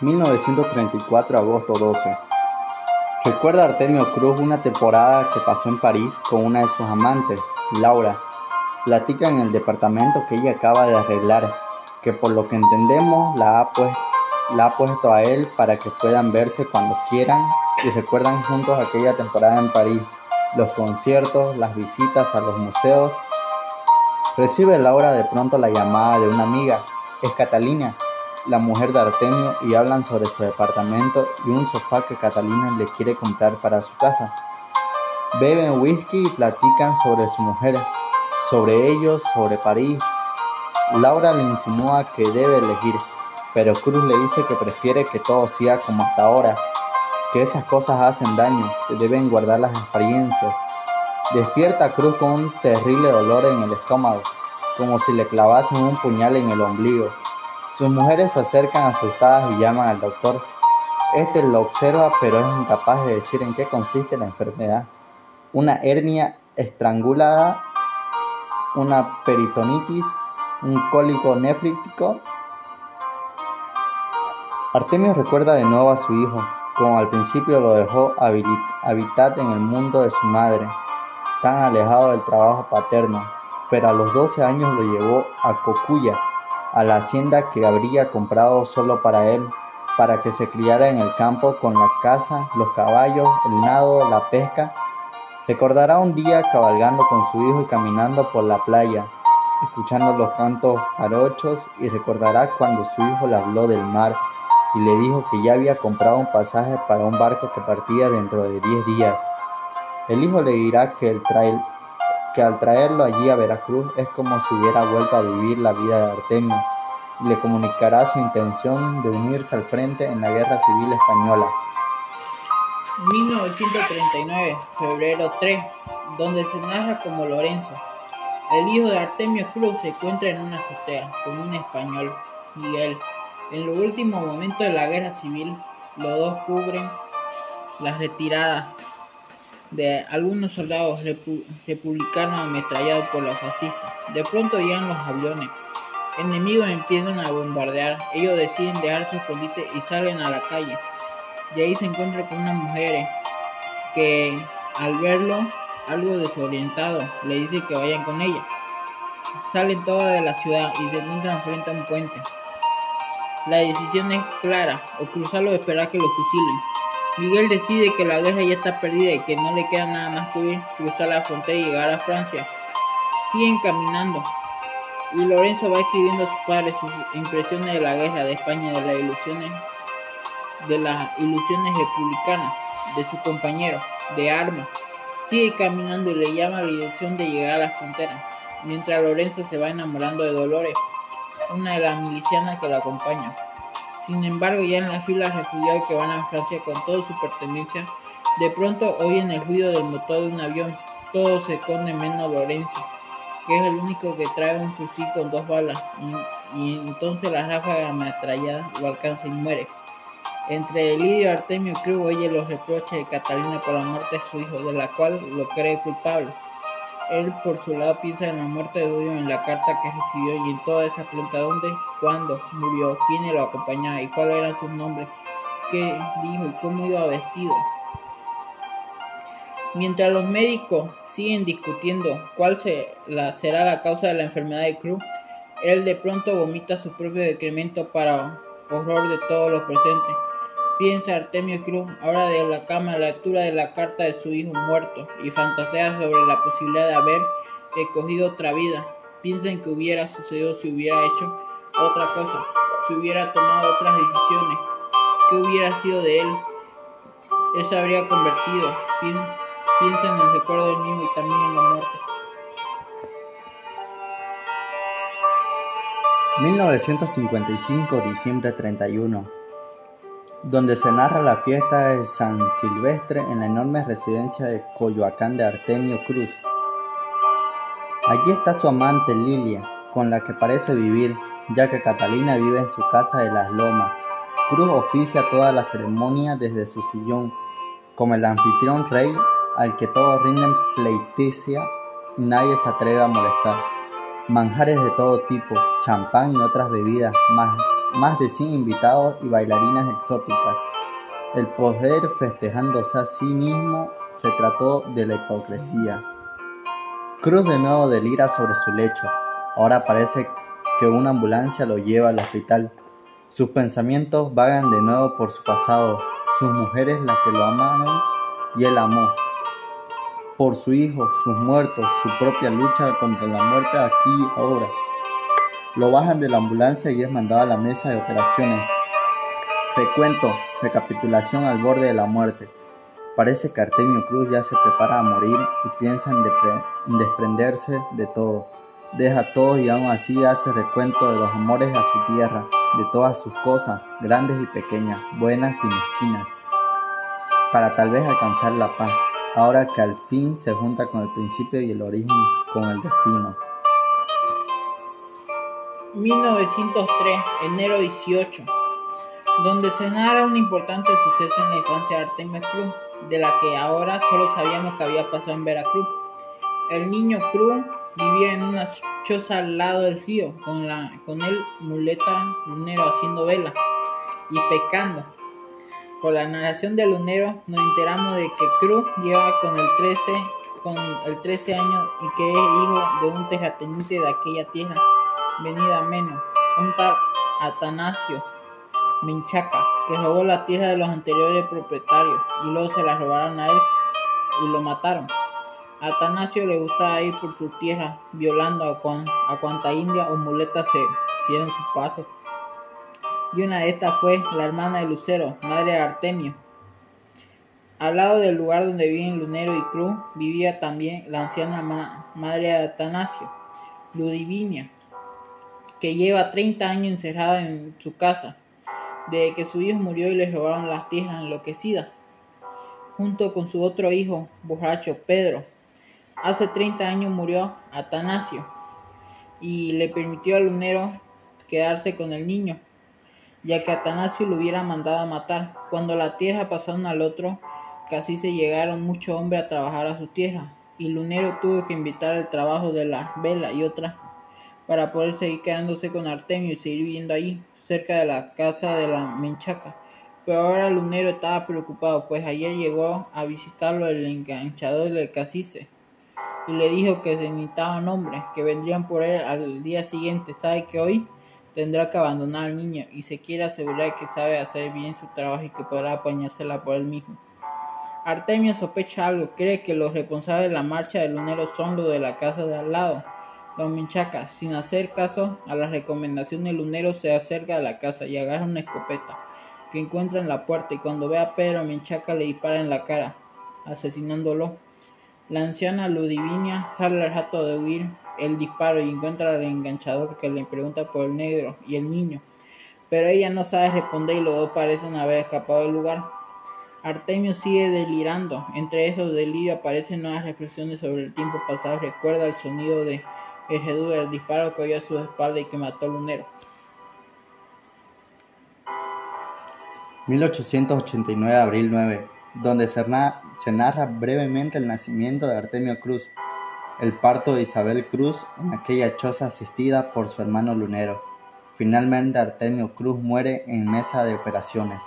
1934, agosto 12. Recuerda Artemio Cruz una temporada que pasó en París con una de sus amantes, Laura. Platica en el departamento que ella acaba de arreglar, que por lo que entendemos la ha, la ha puesto a él para que puedan verse cuando quieran y recuerdan juntos aquella temporada en París, los conciertos, las visitas a los museos. Recibe Laura de pronto la llamada de una amiga, es Catalina, la mujer de Artemio y hablan sobre su departamento y un sofá que Catalina le quiere comprar para su casa. Beben whisky y platican sobre su mujer, sobre ellos, sobre París. Laura le insinúa que debe elegir, pero Cruz le dice que prefiere que todo siga como hasta ahora, que esas cosas hacen daño, que deben guardar las experiencias. Despierta Cruz con un terrible dolor en el estómago, como si le clavasen un puñal en el ombligo. Sus mujeres se acercan asustadas y llaman al doctor. Este lo observa pero es incapaz de decir en qué consiste la enfermedad. Una hernia estrangulada, una peritonitis, un cólico nefrítico. Artemio recuerda de nuevo a su hijo, como al principio lo dejó habitar en el mundo de su madre, tan alejado del trabajo paterno, pero a los 12 años lo llevó a Cocuya, a la hacienda que habría comprado solo para él, para que se criara en el campo con la caza, los caballos, el nado, la pesca. Recordará un día cabalgando con su hijo y caminando por la playa, escuchando los cantos jarochos y recordará cuando su hijo le habló del mar y le dijo que ya había comprado un pasaje para un barco que partía dentro de diez días. El hijo le dirá que el, trail que al traerlo allí a Veracruz es como si hubiera vuelto a vivir la vida de Artemio, le comunicará su intención de unirse al frente en la Guerra Civil Española. 1939, febrero 3, donde se narra como Lorenzo. El hijo de Artemio Cruz se encuentra en una azotea con un español, Miguel. En los últimos momentos de la guerra civil, los dos cubren las retiradas de algunos soldados republicanos ametrallados por los fascistas. De pronto llegan los aviones. Enemigos empiezan a bombardear. Ellos deciden dejar su escondite y salen a la calle. Y ahí se encuentran con una mujer que al verlo algo desorientado le dice que vayan con ella. Salen todas de la ciudad y se encuentran frente a un puente. La decisión es clara, o cruzarlo o esperar que lo fusilen. Miguel decide que la guerra ya está perdida y que no le queda nada más que huir, cruzar la frontera y llegar a Francia. Siguen caminando y Lorenzo va escribiendo a sus padres sus impresiones de la guerra de España, de las ilusiones, de las ilusiones republicanas, de su compañero, de armas. Sigue caminando y le llama la ilusión de llegar a la frontera, mientras Lorenzo se va enamorando de Dolores, una de las milicianas que lo acompaña. Sin embargo, ya en la fila refugiados que van a Francia con toda su pertenencia, de pronto oyen el ruido del motor de un avión. Todo se esconde menos Lorenzo, que es el único que trae un fusil con dos balas, y, entonces la ráfaga ametrallada lo alcanza y muere. Entre el y Artemio Cruz oye los reproches de Catalina por la muerte de su hijo, de la cual lo cree culpable. Él por su lado piensa en la muerte de Julio en la carta que recibió y en toda esa pregunta dónde, cuándo murió, quién lo acompañaba y cuál era su nombre, qué dijo y cómo iba vestido. Mientras los médicos siguen discutiendo cuál será la causa de la enfermedad de Cruz, él de pronto vomita su propio decremento para horror de todos los presentes. Piensa Artemio Cruz ahora de la cama a la lectura de la carta de su hijo muerto y fantasea sobre la posibilidad de haber escogido otra vida. Piensa en que hubiera sucedido si hubiera hecho otra cosa, si hubiera tomado otras decisiones, qué hubiera sido de él. Él se habría convertido. Piensa en el recuerdo del niño y también en la muerte. 1955, diciembre 31 donde se narra la fiesta de San Silvestre en la enorme residencia de Coyoacán de Artemio Cruz. Allí está su amante Lilia, con la que parece vivir, ya que Catalina vive en su casa de las Lomas. Cruz oficia toda la ceremonia desde su sillón, como el anfitrión rey al que todos rinden pleiticia y nadie se atreve a molestar. Manjares de todo tipo, champán y otras bebidas más más de 100 invitados y bailarinas exóticas. El poder festejándose a sí mismo retrató de la hipocresía. Cruz de nuevo delira sobre su lecho. Ahora parece que una ambulancia lo lleva al hospital. Sus pensamientos vagan de nuevo por su pasado, sus mujeres las que lo amaron y él amó. Por su hijo, sus muertos, su propia lucha contra la muerte aquí y ahora. Lo bajan de la ambulancia y es mandado a la mesa de operaciones. Recuento, recapitulación al borde de la muerte. Parece que Artemio Cruz ya se prepara a morir y piensa en, desprenderse de todo. Deja todo y aún así hace recuento de los amores a su tierra, de todas sus cosas, grandes y pequeñas, buenas y mezquinas, para tal vez alcanzar la paz, ahora que al fin se junta con el principio y el origen, con el destino. 1903, enero 18, donde se narra un importante suceso en la infancia de Artemio Cruz, de la que ahora solo sabíamos que había pasado en Veracruz. El niño Cruz vivía en una choza al lado del río, con, la, con el muleta lunero haciendo vela y pescando. Por la narración del lunero nos enteramos de que Cruz lleva con el 13, con el 13 años y que es hijo de un terrateniente de aquella tierra venida menos, un tal Atanasio Menchaca, que robó la tierra de los anteriores propietarios y luego se la robaron a él y lo mataron. A Atanasio le gustaba ir por su tierra violando a, cuanta india o muleta se hicieran su paso. Y una de estas fue la hermana de Lucero, madre de Artemio. Al lado del lugar donde viven Lunero y Cruz vivía también la anciana madre de Atanasio, Ludivinia, que lleva 30 años encerrada en su casa, desde que su hijo murió y le robaron las tierras enloquecidas, junto con su otro hijo, borracho Pedro. Hace 30 años murió Atanasio y le permitió al lunero quedarse con el niño, ya que Atanasio lo hubiera mandado a matar. Cuando la tierra pasaron al otro, casi se llegaron muchos hombres a trabajar a su tierra, y Lunero tuvo que invitar el trabajo de la vela y otras para poder seguir quedándose con Artemio y seguir viviendo ahí, cerca de la casa de la Menchaca. Pero ahora Lunero estaba preocupado, pues ayer llegó a visitarlo el enganchador del Casice y le dijo que se necesitaban hombres, que vendrían por él al día siguiente. Sabe que hoy tendrá que abandonar al niño y se quiere asegurar que sabe hacer bien su trabajo y que podrá apañársela por él mismo. Artemio sospecha algo, cree que los responsables de la marcha del lunero son los de la casa de al lado Don Minchaca, sin hacer caso a la recomendación del lunero, se acerca a la casa y agarra una escopeta que encuentra en la puerta y cuando ve a Pedro Minchaca le dispara en la cara, asesinándolo. La anciana Ludivinia sale al rato de huir el disparo y encuentra al enganchador que le pregunta por el negro y el niño, pero ella no sabe responder y los dos parecen haber escapado del lugar. Artemio sigue delirando. Entre esos delirios aparecen nuevas reflexiones sobre el tiempo pasado. Recuerda el sonido de el disparo que oyó a su espalda y que mató al lunero. 1889, abril 9, donde se, narra brevemente el nacimiento de Artemio Cruz, el parto de Isabel Cruz en aquella choza asistida por su hermano lunero. Finalmente Artemio Cruz muere en mesa de operaciones.